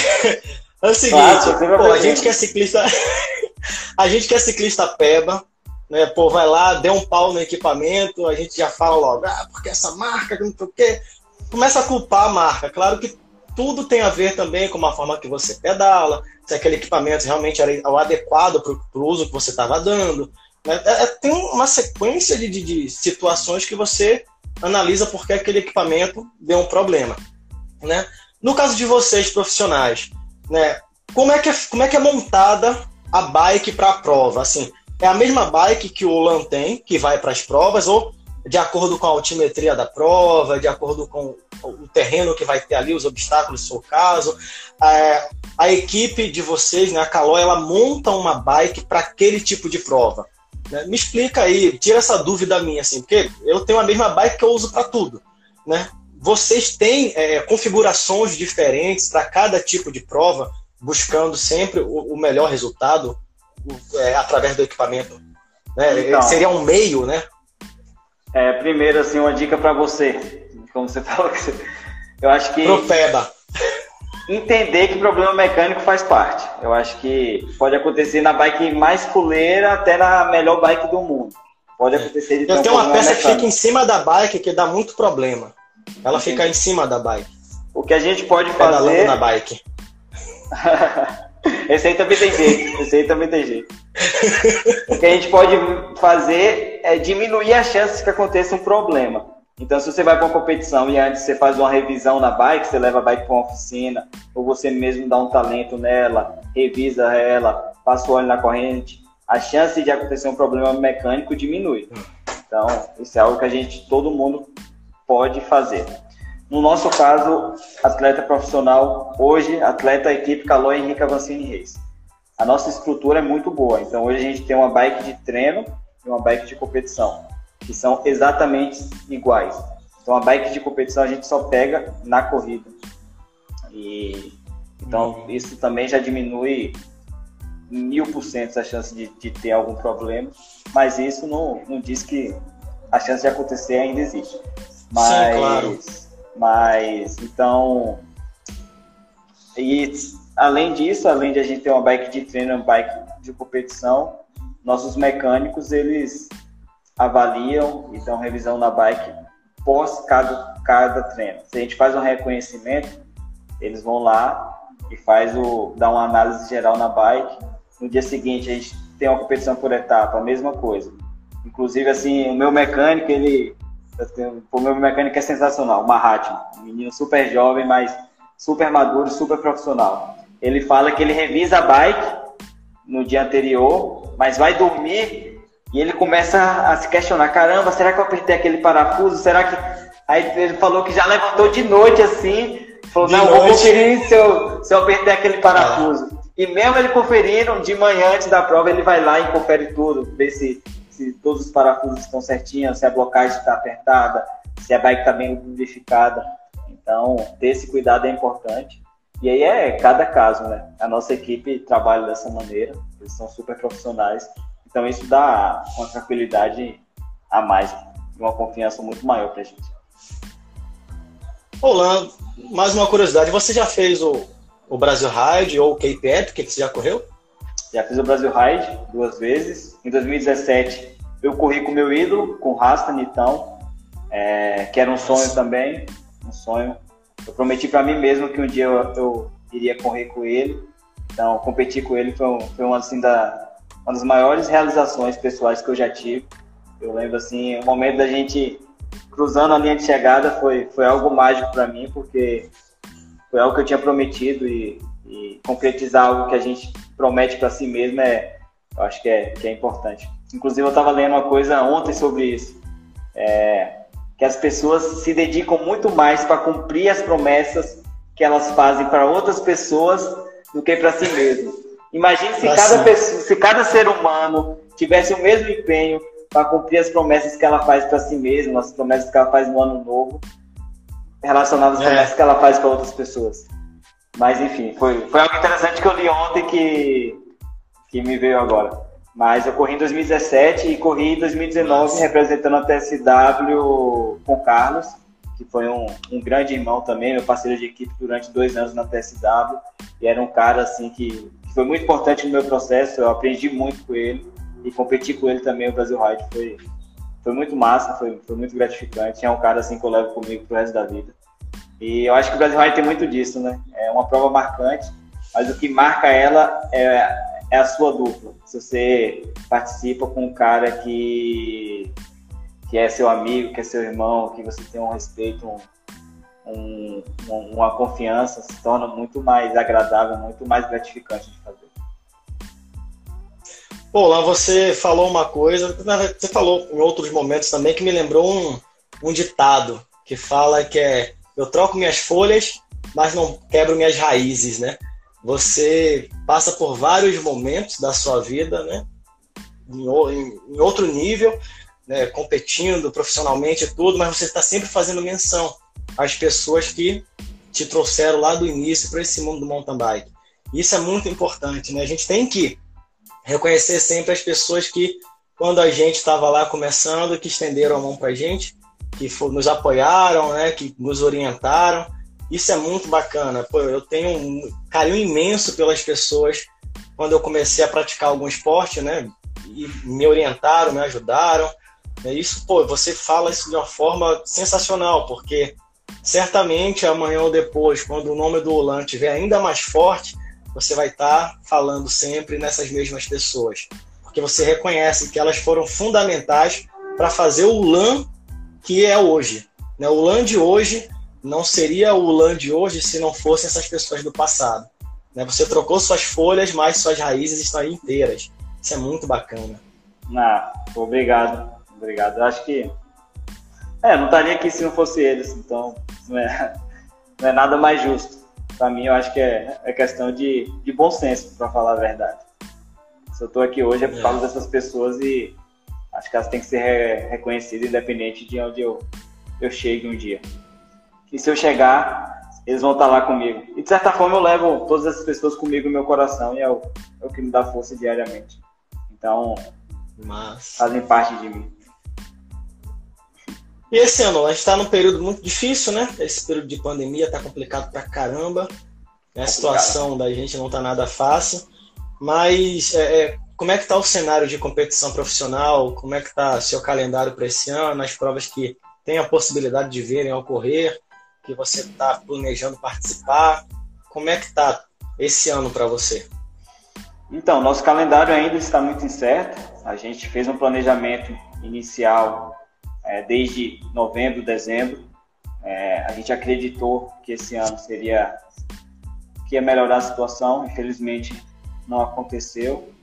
é o seguinte, pô, a gente que é ciclista. a gente que é ciclista peba, né? Pô, vai lá, deu um pau no equipamento, a gente já fala logo, ah, porque essa marca, não sei o quê. Começa a culpar a marca. Claro que tudo tem a ver também com a forma que você pedala, se aquele equipamento realmente era o adequado para o uso que você estava dando. Né? É, é, tem uma sequência de, de, de situações que você analisa porque aquele equipamento deu um problema. Né? No caso de vocês profissionais, né, como, é que é, como é que é montada a bike para a prova? Assim, é a mesma bike que o LAN tem, que vai para as provas, ou de acordo com a altimetria da prova, de acordo com o terreno que vai ter ali, os obstáculos, se for o caso. É, a equipe de vocês, né, a Caloi, ela monta uma bike para aquele tipo de prova. Né? Me explica aí, tira essa dúvida minha, assim, porque eu tenho a mesma bike que eu uso para tudo. Né? Vocês têm é, configurações diferentes para cada tipo de prova, buscando sempre o, o melhor resultado é, através do equipamento? Né? Então, Seria um meio, né? É, primeiro, assim, uma dica para você. Como você falou, eu acho que. Profeba entender que problema mecânico faz parte. Eu acho que pode acontecer na bike mais fuleira até na melhor bike do mundo. Pode acontecer de Eu tenho um uma peça mecânico. que fica em cima da bike que dá muito problema. Ela fica em cima da bike. O que a gente pode Pedalando fazer. na bike. Esse aí também tem jeito. Esse aí também tem jeito. o que a gente pode fazer é diminuir as chances que aconteça um problema. Então, se você vai para uma competição e antes você faz uma revisão na bike, você leva a bike para uma oficina, ou você mesmo dá um talento nela, revisa ela, passa o óleo na corrente, a chance de acontecer um problema mecânico diminui. Então, isso é algo que a gente, todo mundo pode fazer. No nosso caso, atleta profissional, hoje, atleta equipe Caloi Henrique Avancini Reis. A nossa estrutura é muito boa, então hoje a gente tem uma bike de treino e uma bike de competição que são exatamente iguais. Então a bike de competição a gente só pega na corrida. E então uhum. isso também já diminui mil por cento a chance de, de, ter algum problema, mas isso não, não diz que a chance de acontecer ainda existe. Mas, Sim, claro. mas então e além disso, além de a gente ter uma bike de treino, uma bike de competição, nossos mecânicos eles avaliam e dão revisão na bike pós cada, cada treino. Se a gente faz um reconhecimento, eles vão lá e faz o dá uma análise geral na bike. No dia seguinte a gente tem uma competição por etapa, a mesma coisa. Inclusive assim, o meu mecânico, ele o meu mecânico é sensacional, o Mahatma, um menino super jovem, mas super maduro, super profissional. Ele fala que ele revisa a bike no dia anterior, mas vai dormir e ele começa a se questionar: caramba, será que eu apertei aquele parafuso? Será que. Aí ele falou que já levantou de noite assim. Falou: de não, noite. vou conferir se eu, se eu apertei aquele parafuso. E mesmo ele conferindo, de manhã antes da prova, ele vai lá e confere tudo, vê se, se todos os parafusos estão certinhos, se a blocagem está apertada, se a bike está bem lubrificada. Então, ter esse cuidado é importante. E aí é cada caso, né? A nossa equipe trabalha dessa maneira, eles são super profissionais então isso dá uma tranquilidade a mais uma confiança muito maior para a gente. Olá, mais uma curiosidade, você já fez o, o Brasil Ride ou o Cape Epic que você já correu? Já fiz o Brasil Ride duas vezes. Em 2017 eu corri com meu ídolo, com o Rasta Nitão, é, que era um sonho também, um sonho. Eu prometi para mim mesmo que um dia eu, eu, iria correr com ele. Então, competir com ele foi, foi uma, assim, da, uma das maiores realizações pessoais que eu já tive. Eu lembro assim, o momento da gente cruzando a linha de chegada foi, foi algo mágico para mim, porque foi algo que eu tinha prometido e, e concretizar algo que a gente promete para si mesmo é, eu acho que é, que é importante. Inclusive, eu estava lendo uma coisa ontem sobre isso, é, que as pessoas se dedicam muito mais para cumprir as promessas que elas fazem para outras pessoas do que para si mesmo. Imagine se cada, pessoa, se cada ser humano tivesse o mesmo empenho para cumprir as promessas que ela faz para si mesma, as promessas que ela faz no ano novo, relacionadas às é. promessas que ela faz para outras pessoas. Mas enfim, foi, foi algo interessante que eu li ontem que, que me veio agora. Mas eu corri em 2017 e corri em 2019 Nossa. representando a TSW com o Carlos, que foi um, um, grande irmão também, meu parceiro de equipe durante dois anos na TSW. E era um cara assim que, que foi muito importante no meu processo, eu aprendi muito com ele e competir com ele também, o Brasil Ride, foi, foi muito massa, foi, foi muito gratificante. É um cara assim que eu levo comigo pro resto da vida. E eu acho que o Brasil Ride tem muito disso, né? É uma prova marcante, mas o que marca ela é, é a sua dupla. Se você participa com um cara que, que é seu amigo, que é seu irmão, que você tem um respeito, um, um, uma confiança, se torna muito mais agradável, muito mais gratificante de fazer. Pô, lá você falou uma coisa, você falou em outros momentos também que me lembrou um, um ditado que fala que é eu troco minhas folhas, mas não quebro minhas raízes, né? Você passa por vários momentos da sua vida, né? Em, em, em outro nível, né? competindo profissionalmente e tudo, mas você está sempre fazendo menção às pessoas que te trouxeram lá do início para esse mundo do mountain bike. Isso é muito importante, né? A gente tem que reconhecer sempre as pessoas que, quando a gente estava lá começando, que estenderam a mão para a gente, que nos apoiaram, né, que nos orientaram. Isso é muito bacana. Pô, eu tenho um carinho imenso pelas pessoas quando eu comecei a praticar algum esporte, né, e me orientaram, me ajudaram. Isso, pô, você fala isso de uma forma sensacional, porque certamente amanhã ou depois, quando o nome do Olan estiver ainda mais forte, você vai estar tá falando sempre nessas mesmas pessoas, porque você reconhece que elas foram fundamentais para fazer o LAN que é hoje. Né? O LAN de hoje não seria o LAN de hoje se não fossem essas pessoas do passado. Né? Você trocou suas folhas, mas suas raízes estão aí inteiras. Isso é muito bacana. Ah, obrigado. Obrigado. Eu acho que. É, não estaria aqui se não fosse eles, então não é, não é nada mais justo para mim, eu acho que é, é questão de, de bom senso, para falar a verdade. Se eu estou aqui hoje é por causa é. dessas pessoas e acho que elas têm que ser re, reconhecidas independente de onde eu, eu chegue um dia. E se eu chegar, eles vão estar lá comigo. E de certa forma eu levo todas essas pessoas comigo no meu coração e é o, é o que me dá força diariamente. Então, Mas... fazem parte de mim. E esse ano, a gente está num período muito difícil, né? Esse período de pandemia está complicado pra caramba. A situação da gente não está nada fácil. Mas é, é, como é que está o cenário de competição profissional? Como é que está seu calendário para esse ano? As provas que tem a possibilidade de verem ocorrer, que você está planejando participar. Como é que está esse ano para você? Então, nosso calendário ainda está muito incerto. A gente fez um planejamento inicial é, desde novembro, dezembro. É, a gente acreditou que esse ano seria que ia melhorar a situação, infelizmente não aconteceu.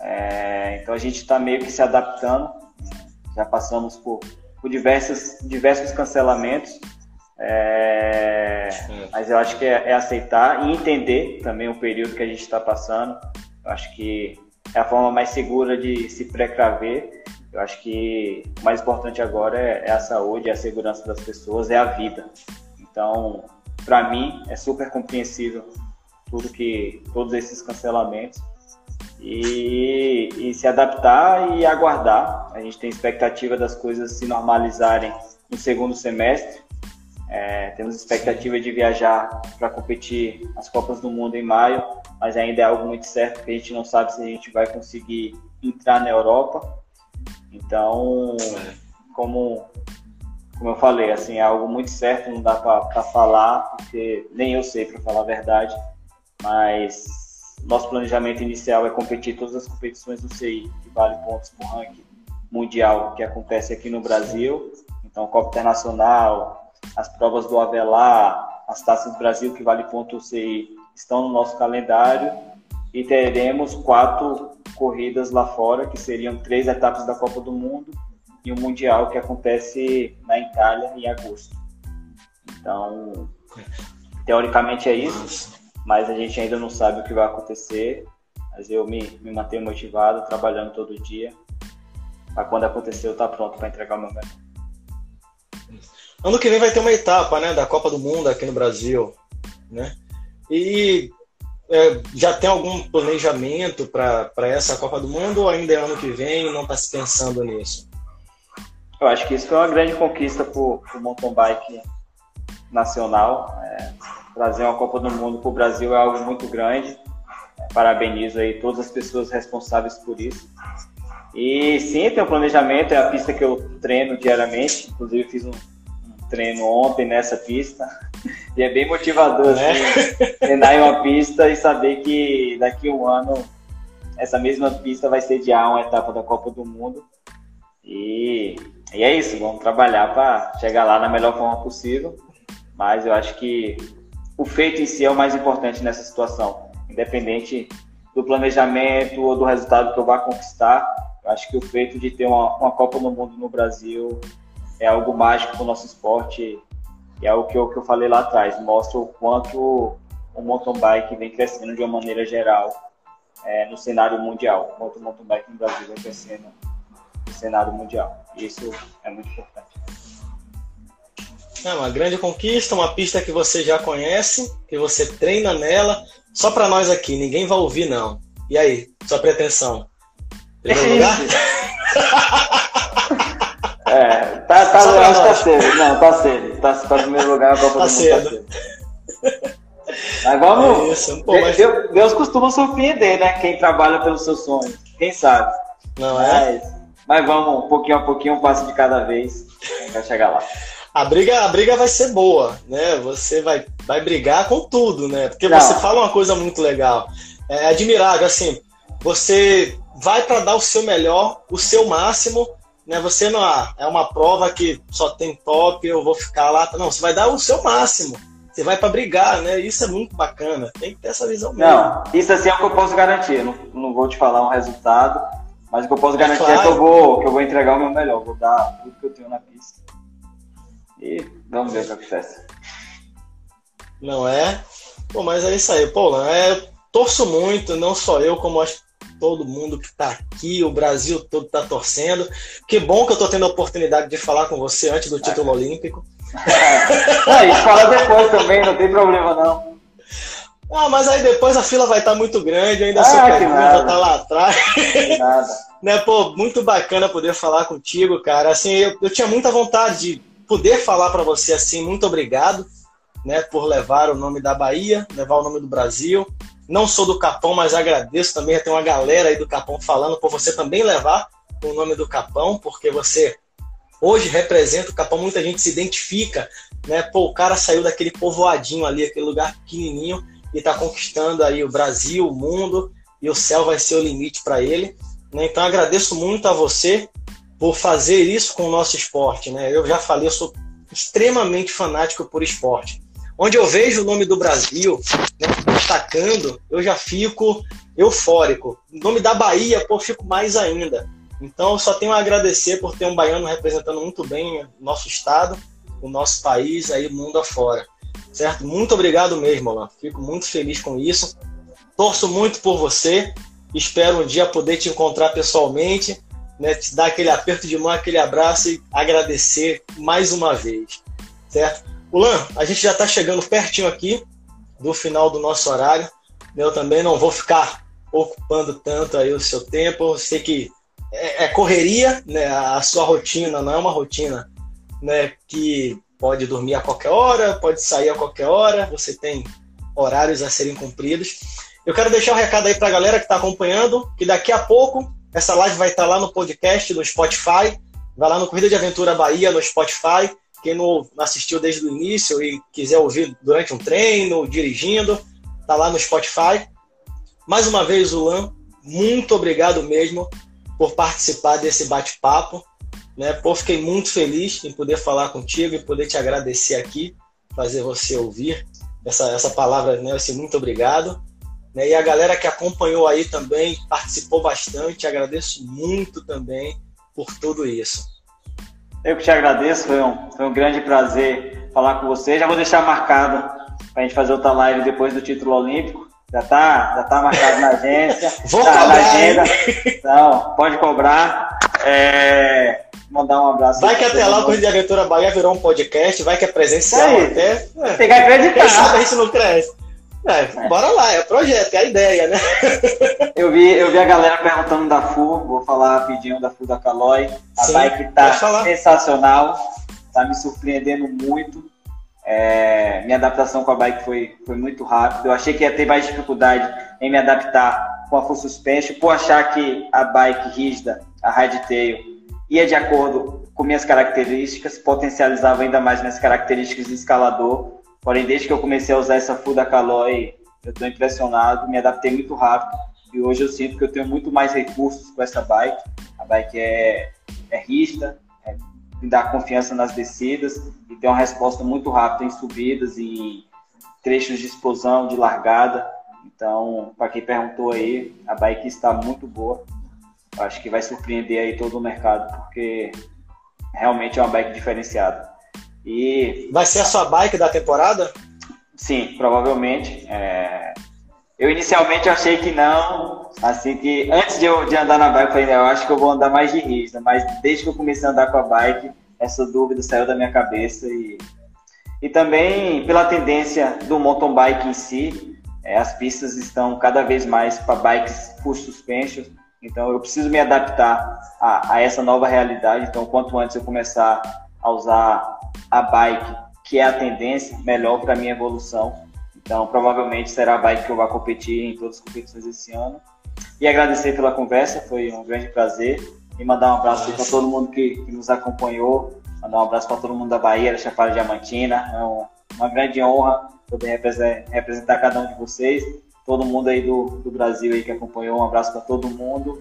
É, então a gente está meio que se adaptando. Já passamos por, por diversos, diversos cancelamentos, é, mas eu acho que é, é, aceitar e entender também o período que a gente está passando. Eu acho que é a forma mais segura de se precaver eu acho que o mais importante agora é, é a saúde, é a segurança das pessoas, é a vida. Então, para mim, é super compreensível tudo que todos esses cancelamentos e, e, se adaptar e aguardar. A gente tem expectativa das coisas se normalizarem no segundo semestre. É, temos expectativa de viajar para competir as Copas do Mundo em maio, mas ainda é algo muito certo, porque a gente não sabe se a gente vai conseguir entrar na Europa. Então, como, como eu falei, assim, é algo muito certo, não dá para falar, porque nem eu sei, para falar a verdade, mas nosso planejamento inicial é competir todas as competições do CI, que vale pontos para o ranking mundial que acontece aqui no Brasil. Então, Copa Internacional, as provas do Avelar, as Taças do Brasil, que vale ponto CI, estão no nosso calendário. E teremos quatro corridas lá fora, que seriam três etapas da Copa do Mundo e o um Mundial que acontece na Itália em agosto. Então, teoricamente é isso, mas a gente ainda não sabe o que vai acontecer. Mas eu me, me mantenho motivado, trabalhando todo dia, para quando acontecer eu estar tá pronto para entregar o meu melhor. Ano que vem vai ter uma etapa, né, da Copa do Mundo aqui no Brasil, né? E é, já tem algum planejamento para essa Copa do Mundo ou ainda é ano que vem e não está se pensando nisso? Eu acho que isso foi uma grande conquista para o mountain bike nacional. É, trazer uma Copa do Mundo para o Brasil é algo muito grande. Parabenizo aí todas as pessoas responsáveis por isso. E sim, tem um planejamento, é a pista que eu treino diariamente. Inclusive fiz um, treino ontem nessa pista. E é bem motivador né? assim, treinar em uma pista e saber que daqui a um ano essa mesma pista vai sediar uma etapa da Copa do Mundo. E, e é isso, vamos trabalhar para chegar lá na melhor forma possível. Mas eu acho que o feito em si é o mais importante nessa situação, independente do planejamento ou do resultado que eu vá conquistar. Eu acho que o feito de ter uma, uma Copa do Mundo no Brasil é algo mágico para o nosso esporte e é o que eu, que eu falei lá atrás, mostra o quanto o mountain bike vem crescendo de uma maneira geral é, no cenário mundial, quanto o mountain bike no Brasil vem crescendo no cenário mundial. E isso é muito importante. É uma grande conquista, uma pista que você já conhece, que você treina nela. Só para nós aqui, ninguém vai ouvir não. E aí, sua pretensão? Primeiro lugar? É, tá, tá, acho que tá cedo. Não, tá cedo. Tá, tá no primeiro lugar, a Copa tá do Mundo cedo. tá cedo. Mas vamos. É isso, pô, mas... Deus, Deus, costuma surpreender, né? Quem trabalha pelos seus sonhos. Quem sabe? Não é? Mas, mas vamos, um pouquinho a pouquinho, um passo de cada vez. Vai chegar lá. A briga, a briga vai ser boa, né? Você vai, vai brigar com tudo, né? Porque Não. você fala uma coisa muito legal. É admirável, assim. Você vai para dar o seu melhor, o seu máximo, né? Você não ah, é uma prova que só tem top, eu vou ficar lá. Não, você vai dar o seu máximo. Você vai para brigar, né? Isso é muito bacana. Tem que ter essa visão mesmo. Não, isso assim é o que eu posso garantir. Não, não vou te falar um resultado, mas o que eu posso garantir é, claro. é que eu vou, que eu vou entregar o meu melhor. Vou dar tudo que eu tenho na pista. E vamos ver o que acontece. Não é? Pô, mas é isso aí, Pô, é, torço muito, não só eu, como acho todo mundo que está aqui, o Brasil todo está torcendo. Que bom que eu estou tendo a oportunidade de falar com você antes do título olímpico. É, isso fala depois também, não tem problema não. Ah, mas aí depois a fila vai estar tá muito grande, ainda ah, sou pergunta, tá lá atrás. Nada. né, pô, muito bacana poder falar contigo, cara. Assim, eu, eu tinha muita vontade de poder falar para você assim, muito obrigado, né, por levar o nome da Bahia, levar o nome do Brasil. Não sou do Capão, mas agradeço também. Tem uma galera aí do Capão falando por você também levar o nome do Capão, porque você hoje representa o Capão. Muita gente se identifica, né? Pô, o cara saiu daquele povoadinho ali, aquele lugar pequenininho, e está conquistando aí o Brasil, o mundo, e o céu vai ser o limite para ele. Né? Então agradeço muito a você por fazer isso com o nosso esporte. Né? Eu já falei, eu sou extremamente fanático por esporte. Onde eu vejo o nome do Brasil né, destacando, eu já fico eufórico. O nome da Bahia, pô, fico mais ainda. Então, eu só tenho a agradecer por ter um baiano representando muito bem o nosso estado, o nosso país, aí mundo afora. Certo? Muito obrigado mesmo, Alan. Fico muito feliz com isso. Torço muito por você. Espero um dia poder te encontrar pessoalmente, né, te dar aquele aperto de mão, aquele abraço e agradecer mais uma vez. Certo? Ulan, a gente já está chegando pertinho aqui do final do nosso horário. Eu também não vou ficar ocupando tanto aí o seu tempo. Eu sei que é, é correria, né? A sua rotina não é uma rotina, né? Que pode dormir a qualquer hora, pode sair a qualquer hora, você tem horários a serem cumpridos. Eu quero deixar um recado aí para a galera que está acompanhando, que daqui a pouco essa live vai estar lá no podcast, no Spotify. Vai lá no Corrida de Aventura Bahia, no Spotify. Quem não assistiu desde o início e quiser ouvir durante um treino, dirigindo, tá lá no Spotify. Mais uma vez, Luan, muito obrigado mesmo por participar desse bate-papo. Né? Pô, fiquei muito feliz em poder falar contigo e poder te agradecer aqui, fazer você ouvir essa, essa palavra, né? Assim, muito obrigado. Né? E a galera que acompanhou aí também, participou bastante, agradeço muito também por tudo isso. Eu que te agradeço, foi um, foi um grande prazer falar com você. Já vou deixar marcado para a gente fazer outra live depois do título olímpico. Já tá, já tá marcado na agência. Vou tá cobrar, na agenda. Então, pode cobrar. É, mandar um abraço. Vai que até lá o Corrida de Aventura Bahia virou um podcast, vai que é presencial até. É. Tem que acreditar. Quem sabe a gente não cresce. É. Bora lá, é projeto, é a ideia, né? eu, vi, eu vi a galera perguntando da FU, vou falar rapidinho da FU da Caloi. A Sim, bike tá sensacional, tá me surpreendendo muito. É, minha adaptação com a bike foi, foi muito rápida. Eu achei que ia ter mais dificuldade em me adaptar com a full suspension, por achar que a bike rígida, a hardtail, ia de acordo com minhas características, potencializava ainda mais minhas características de escalador. Porém, desde que eu comecei a usar essa full da Caloi, eu estou impressionado, me adaptei muito rápido e hoje eu sinto que eu tenho muito mais recursos com essa bike. A bike é, é rígida, é, me dá confiança nas descidas e tem uma resposta muito rápida em subidas e trechos de explosão, de largada. Então, para quem perguntou aí, a bike está muito boa. Acho que vai surpreender aí todo o mercado, porque realmente é uma bike diferenciada. E vai ser a sua bike da temporada? Sim, provavelmente. É... Eu inicialmente achei que não, assim que antes de eu de andar na bike, eu falei, eu acho que eu vou andar mais de rígida, mas desde que eu comecei a andar com a bike, essa dúvida saiu da minha cabeça e, e também pela tendência do mountain bike em si, é, as pistas estão cada vez mais para bikes full suspension, então eu preciso me adaptar a, a, essa nova realidade. Então, quanto antes eu começar a usar a bike, que é a tendência, melhor para a minha evolução. Então, provavelmente será a bike que eu vou competir em todas as competições esse ano. E agradecer pela conversa, foi um grande prazer e mandar um abraço para todo mundo que, que, nos acompanhou, mandar um abraço para todo mundo da Bahia, da Chapada Diamantina. É um, uma grande honra poder representar, representar, cada um de vocês, todo mundo aí do, do Brasil aí que acompanhou. Um abraço para todo mundo.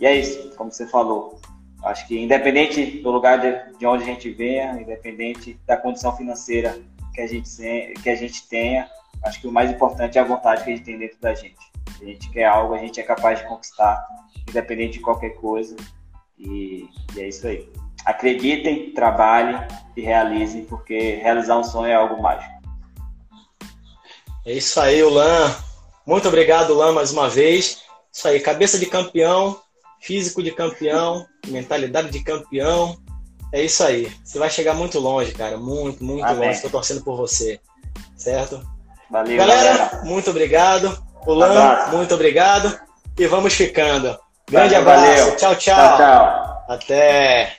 E é isso, como você falou. Acho que independente do lugar de, de onde a gente venha, independente da condição financeira que a gente, que a gente tenha, acho que o mais importante é a vontade que a gente tem dentro da gente. A gente quer algo, a gente é capaz de conquistar, independente de qualquer coisa. E, e, é isso aí. Acreditem, trabalhem e realizem, porque realizar um sonho é algo mágico. É isso aí, Ulan. Muito obrigado, Ulan, mais uma vez. Isso aí, cabeça de campeão, físico de campeão, mentalidade de campeão. É isso aí. Você vai chegar muito longe, cara. Muito, muito Amém. longe. Estou torcendo por você. Certo? Valeu, galera. galera. Muito obrigado. Ulan, muito obrigado. E vamos ficando. Grande valeu, abraço. Valeu. Tchau, tchau. Tchau, tchau. Até.